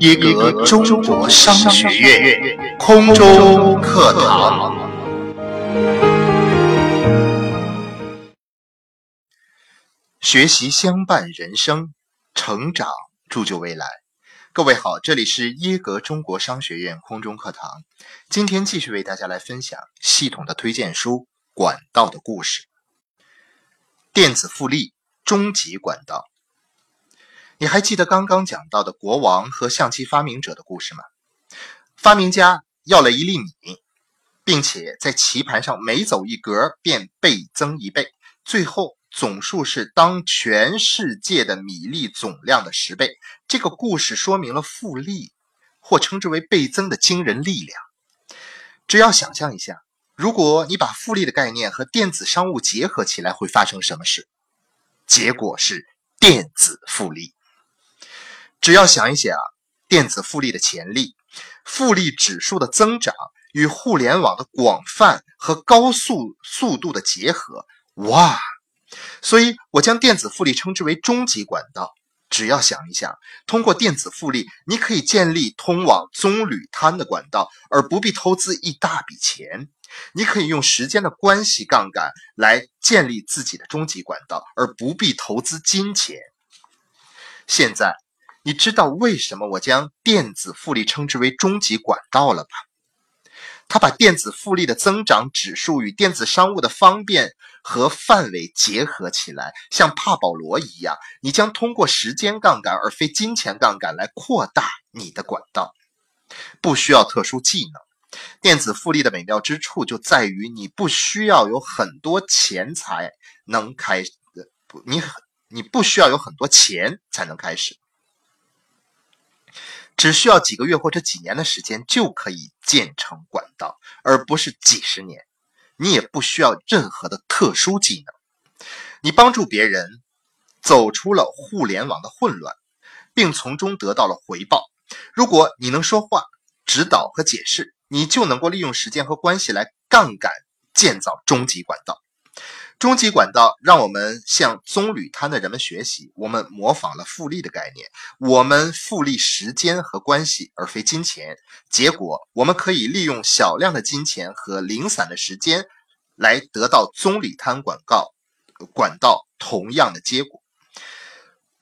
耶格中国商学院空中课堂。学习相伴人生，成长铸就未来。各位好，这里是耶格中国商学院空中课堂。今天继续为大家来分享系统的推荐书《管道的故事》。电子复利终极管道。你还记得刚刚讲到的国王和象棋发明者的故事吗？发明家要了一粒米，并且在棋盘上每走一格便倍增一倍，最后总数是当全世界的米粒总量的十倍。这个故事说明了复利，或称之为倍增的惊人力量。只要想象一下，如果你把复利的概念和电子商务结合起来，会发生什么事？结果是电子复利。只要想一想电子复利的潜力，复利指数的增长与互联网的广泛和高速速度的结合，哇！所以我将电子复利称之为终极管道。只要想一想，通过电子复利，你可以建立通往棕榈滩的管道，而不必投资一大笔钱。你可以用时间的关系杠杆来建立自己的终极管道，而不必投资金钱。现在。你知道为什么我将电子复利称之为终极管道了吧？它把电子复利的增长指数与电子商务的方便和范围结合起来，像帕保罗一样，你将通过时间杠杆而非金钱杠杆来扩大你的管道，不需要特殊技能。电子复利的美妙之处就在于你不需要有很多钱才能开，不，你你不需要有很多钱才能开始。只需要几个月或者几年的时间就可以建成管道，而不是几十年。你也不需要任何的特殊技能。你帮助别人走出了互联网的混乱，并从中得到了回报。如果你能说话、指导和解释，你就能够利用时间和关系来杠杆建造终极管道。终极管道让我们向棕榈滩的人们学习，我们模仿了复利的概念，我们复利时间和关系，而非金钱。结果，我们可以利用小量的金钱和零散的时间，来得到棕榈滩广告管道同样的结果。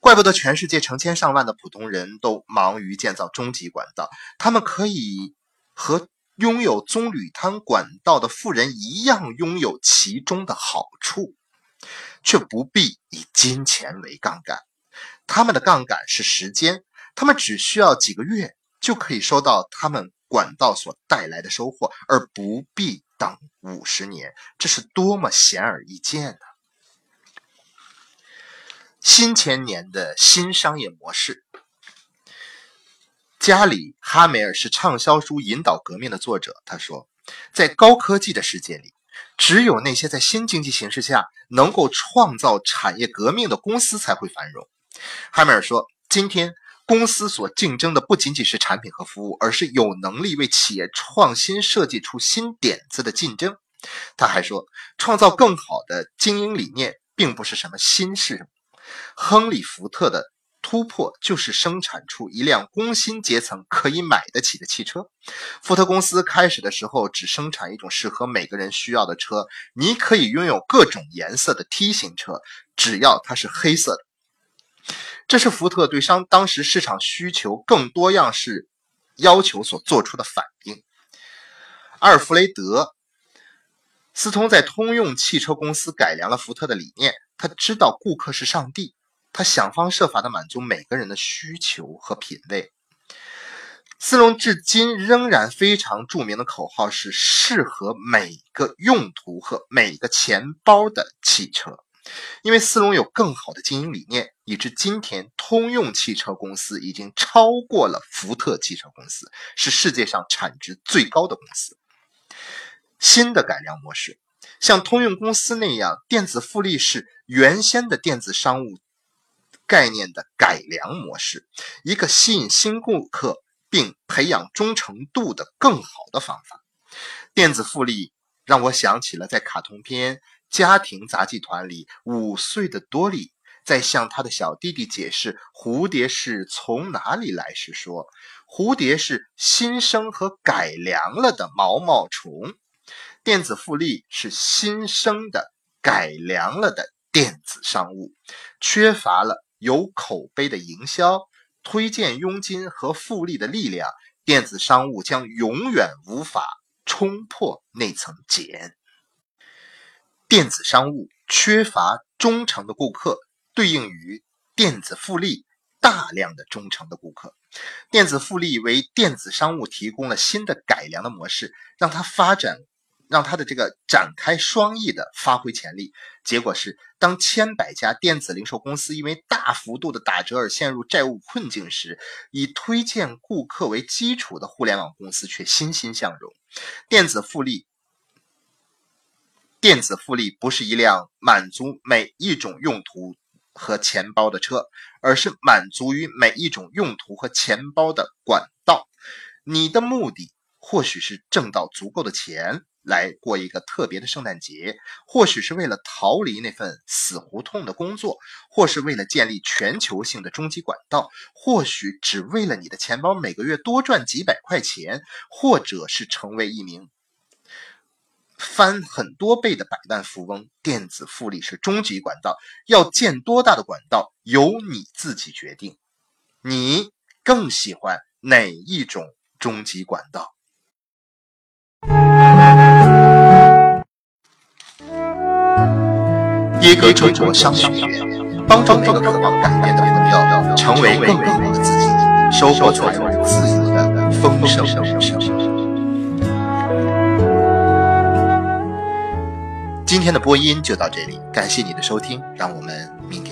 怪不得全世界成千上万的普通人都忙于建造终极管道，他们可以和。拥有棕榈滩管道的富人一样拥有其中的好处，却不必以金钱为杠杆。他们的杠杆是时间，他们只需要几个月就可以收到他们管道所带来的收获，而不必等五十年。这是多么显而易见呢？新千年的新商业模式。加里·哈梅尔是畅销书《引导革命》的作者。他说，在高科技的世界里，只有那些在新经济形势下能够创造产业革命的公司才会繁荣。哈梅尔说，今天公司所竞争的不仅仅是产品和服务，而是有能力为企业创新设计出新点子的竞争。他还说，创造更好的经营理念并不是什么新事。亨利·福特的。突破就是生产出一辆工薪阶层可以买得起的汽车。福特公司开始的时候只生产一种适合每个人需要的车，你可以拥有各种颜色的 T 型车，只要它是黑色的。这是福特对商当时市场需求更多样式要求所做出的反应。阿尔弗雷德·斯通在通用汽车公司改良了福特的理念，他知道顾客是上帝。他想方设法的满足每个人的需求和品味。斯隆至今仍然非常著名的口号是“适合每个用途和每个钱包的汽车”。因为斯隆有更好的经营理念，以致今天通用汽车公司已经超过了福特汽车公司，是世界上产值最高的公司。新的改良模式，像通用公司那样，电子复利是原先的电子商务。概念的改良模式，一个吸引新顾客并培养忠诚度的更好的方法。电子复利让我想起了在卡通片《家庭杂技团》里五岁的多莉在向他的小弟弟解释蝴蝶是从哪里来时说：“蝴蝶是新生和改良了的毛毛虫，电子复利是新生的、改良了的电子商务，缺乏了有口碑的营销、推荐佣金和复利的力量，电子商务将永远无法冲破那层茧。电子商务缺乏忠诚的顾客。”对应于电子复利大量的忠诚的顾客，电子复利为电子商务提供了新的改良的模式，让它发展，让它的这个展开双翼的发挥潜力。结果是，当千百家电子零售公司因为大幅度的打折而陷入债务困境时，以推荐顾客为基础的互联网公司却欣欣向荣。电子复利，电子复利不是一辆满足每一种用途。和钱包的车，而是满足于每一种用途和钱包的管道。你的目的或许是挣到足够的钱来过一个特别的圣诞节，或许是为了逃离那份死胡同的工作，或是为了建立全球性的终极管道，或许只为了你的钱包每个月多赚几百块钱，或者是成为一名。翻很多倍的百万富翁，电子复利是终极管道。要建多大的管道，由你自己决定。你更喜欢哪一种终极管道？耶格中国商学院，帮助每个渴望改变的朋友成为更好的自己，收获从自由的丰盛人生。今天的播音就到这里，感谢你的收听，让我们明